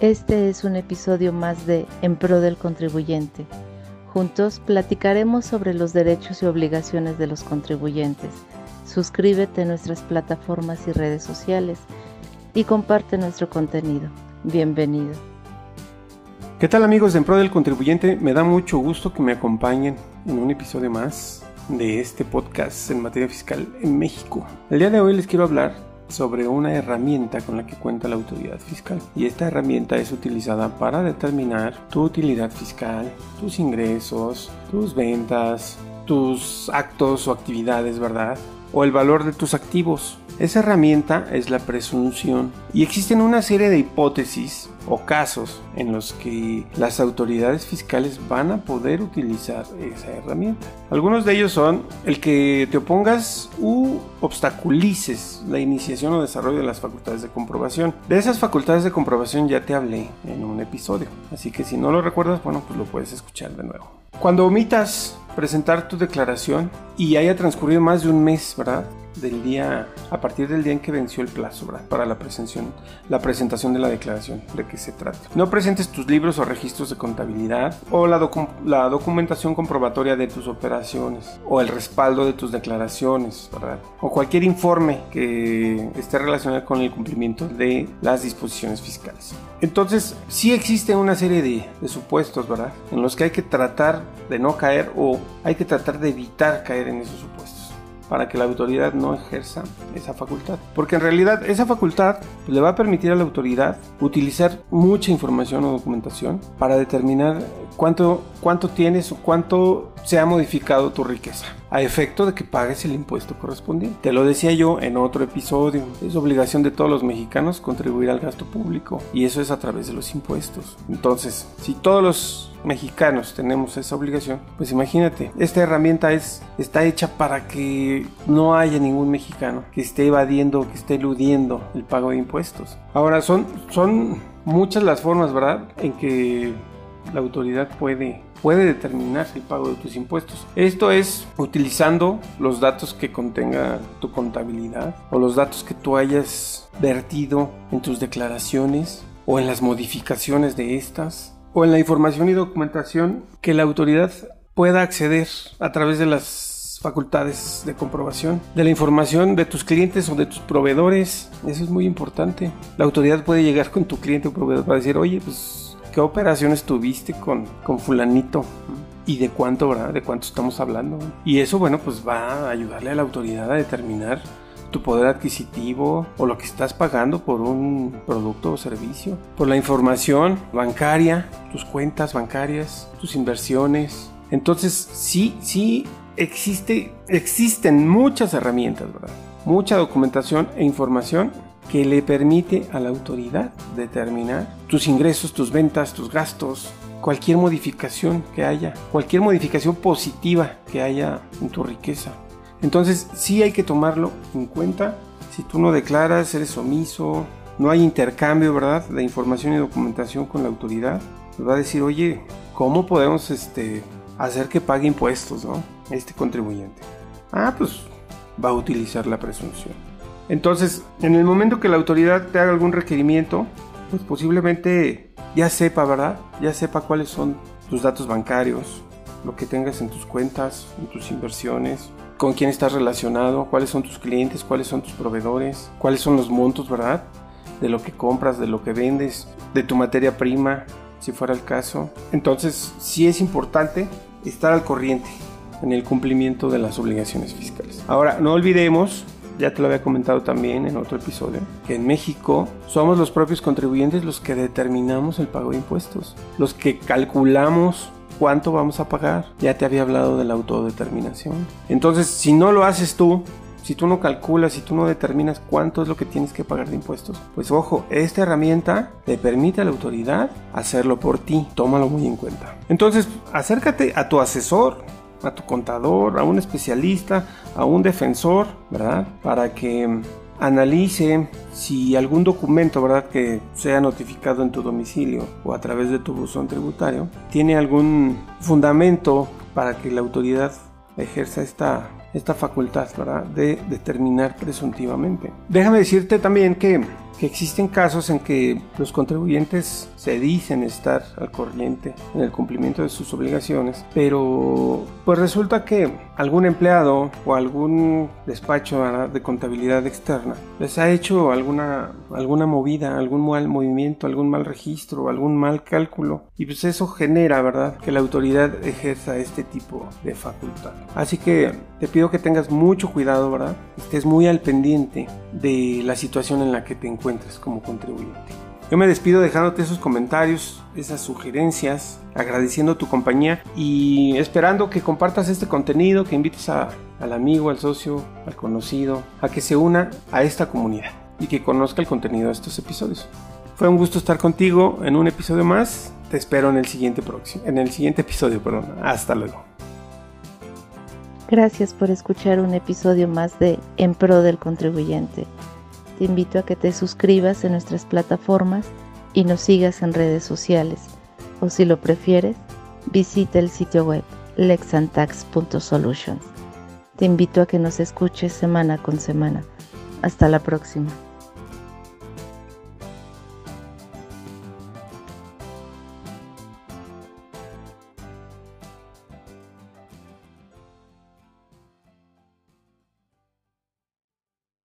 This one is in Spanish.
Este es un episodio más de En Pro del Contribuyente. Juntos platicaremos sobre los derechos y obligaciones de los contribuyentes. Suscríbete a nuestras plataformas y redes sociales y comparte nuestro contenido. Bienvenido. ¿Qué tal amigos de En Pro del Contribuyente? Me da mucho gusto que me acompañen en un episodio más de este podcast en materia fiscal en México. El día de hoy les quiero hablar sobre una herramienta con la que cuenta la autoridad fiscal. Y esta herramienta es utilizada para determinar tu utilidad fiscal, tus ingresos, tus ventas, tus actos o actividades, ¿verdad? O el valor de tus activos. Esa herramienta es la presunción y existen una serie de hipótesis o casos en los que las autoridades fiscales van a poder utilizar esa herramienta. Algunos de ellos son el que te opongas u obstaculices la iniciación o desarrollo de las facultades de comprobación. De esas facultades de comprobación ya te hablé en un episodio, así que si no lo recuerdas, bueno, pues lo puedes escuchar de nuevo. Cuando omitas presentar tu declaración y haya transcurrido más de un mes, ¿verdad? Del día, a partir del día en que venció el plazo para la presentación, la presentación de la declaración de que se trata. No presentes tus libros o registros de contabilidad o la, la documentación comprobatoria de tus operaciones o el respaldo de tus declaraciones, ¿verdad? O cualquier informe que esté relacionado con el cumplimiento de las disposiciones fiscales. Entonces, sí existe una serie de, de supuestos, ¿verdad? En los que hay que tratar de no caer o hay que tratar de evitar caer en esos supuestos para que la autoridad no ejerza esa facultad. Porque en realidad esa facultad le va a permitir a la autoridad utilizar mucha información o documentación para determinar cuánto, cuánto tienes o cuánto se ha modificado tu riqueza a efecto de que pagues el impuesto correspondiente. Te lo decía yo en otro episodio, es obligación de todos los mexicanos contribuir al gasto público y eso es a través de los impuestos. Entonces, si todos los mexicanos tenemos esa obligación, pues imagínate, esta herramienta es, está hecha para que no haya ningún mexicano que esté evadiendo, que esté eludiendo el pago de impuestos. Ahora, son, son muchas las formas, ¿verdad?, en que la autoridad puede puede determinar el pago de tus impuestos. Esto es utilizando los datos que contenga tu contabilidad o los datos que tú hayas vertido en tus declaraciones o en las modificaciones de estas o en la información y documentación que la autoridad pueda acceder a través de las facultades de comprobación, de la información de tus clientes o de tus proveedores. Eso es muy importante. La autoridad puede llegar con tu cliente o proveedor para decir, oye, pues, ¿qué operaciones tuviste con, con fulanito? y de cuánto, ¿verdad? De cuánto estamos hablando. Y eso, bueno, pues va a ayudarle a la autoridad a determinar tu poder adquisitivo o lo que estás pagando por un producto o servicio, por la información bancaria, tus cuentas bancarias, tus inversiones. Entonces, sí, sí existe, existen muchas herramientas, ¿verdad? Mucha documentación e información que le permite a la autoridad determinar tus ingresos, tus ventas, tus gastos, cualquier modificación que haya, cualquier modificación positiva que haya en tu riqueza. Entonces sí hay que tomarlo en cuenta. Si tú no declaras, eres omiso, no hay intercambio, ¿verdad? De información y documentación con la autoridad, pues va a decir, oye, ¿cómo podemos este, hacer que pague impuestos, ¿no? Este contribuyente. Ah, pues va a utilizar la presunción. Entonces, en el momento que la autoridad te haga algún requerimiento, pues posiblemente ya sepa, ¿verdad? Ya sepa cuáles son tus datos bancarios, lo que tengas en tus cuentas, en tus inversiones, con quién estás relacionado, cuáles son tus clientes, cuáles son tus proveedores, cuáles son los montos, ¿verdad? De lo que compras, de lo que vendes, de tu materia prima, si fuera el caso. Entonces, sí es importante estar al corriente en el cumplimiento de las obligaciones fiscales. Ahora, no olvidemos, ya te lo había comentado también en otro episodio, que en México somos los propios contribuyentes los que determinamos el pago de impuestos, los que calculamos cuánto vamos a pagar. Ya te había hablado de la autodeterminación. Entonces, si no lo haces tú, si tú no calculas, si tú no determinas cuánto es lo que tienes que pagar de impuestos, pues ojo, esta herramienta te permite a la autoridad hacerlo por ti. Tómalo muy en cuenta. Entonces, acércate a tu asesor, a tu contador, a un especialista, a un defensor, ¿verdad? Para que analice si algún documento, ¿verdad?, que sea notificado en tu domicilio o a través de tu buzón tributario, tiene algún fundamento para que la autoridad ejerza esta, esta facultad, ¿verdad?, de determinar presuntivamente. Déjame decirte también que que existen casos en que los contribuyentes se dicen estar al corriente en el cumplimiento de sus obligaciones, pero pues resulta que algún empleado o algún despacho de contabilidad externa les ha hecho alguna, alguna movida, algún mal movimiento, algún mal registro, algún mal cálculo y pues eso genera, ¿verdad?, que la autoridad ejerza este tipo de facultad. Así que te pido que tengas mucho cuidado, ¿verdad? Estés muy al pendiente de la situación en la que te encuentres como contribuyente. Yo me despido dejándote esos comentarios, esas sugerencias, agradeciendo tu compañía y esperando que compartas este contenido, que invites al amigo, al socio, al conocido, a que se una a esta comunidad y que conozca el contenido de estos episodios. Fue un gusto estar contigo en un episodio más. Te espero en el siguiente próximo, en el siguiente episodio, perdón. Hasta luego. Gracias por escuchar un episodio más de En Pro del Contribuyente. Te invito a que te suscribas en nuestras plataformas y nos sigas en redes sociales. O si lo prefieres, visita el sitio web lexantax.solutions. Te invito a que nos escuches semana con semana. Hasta la próxima.